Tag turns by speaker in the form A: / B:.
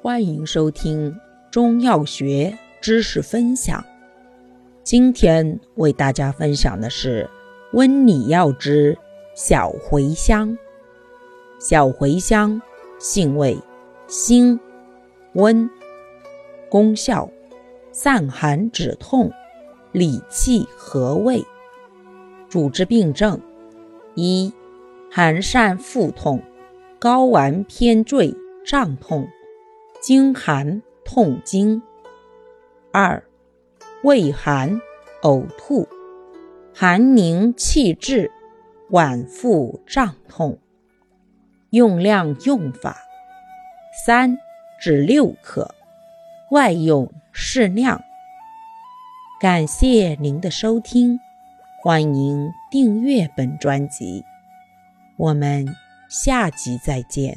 A: 欢迎收听中药学知识分享。今天为大家分享的是温里药之小茴香。小茴香性味辛温，功效散寒止痛、理气和胃。主治病症一。寒疝腹痛、睾丸偏坠胀痛、经寒痛经；二、胃寒、呕吐、寒凝气滞、脘腹胀痛。用量用法：三至六克，外用适量。感谢您的收听，欢迎订阅本专辑。我们下集再见。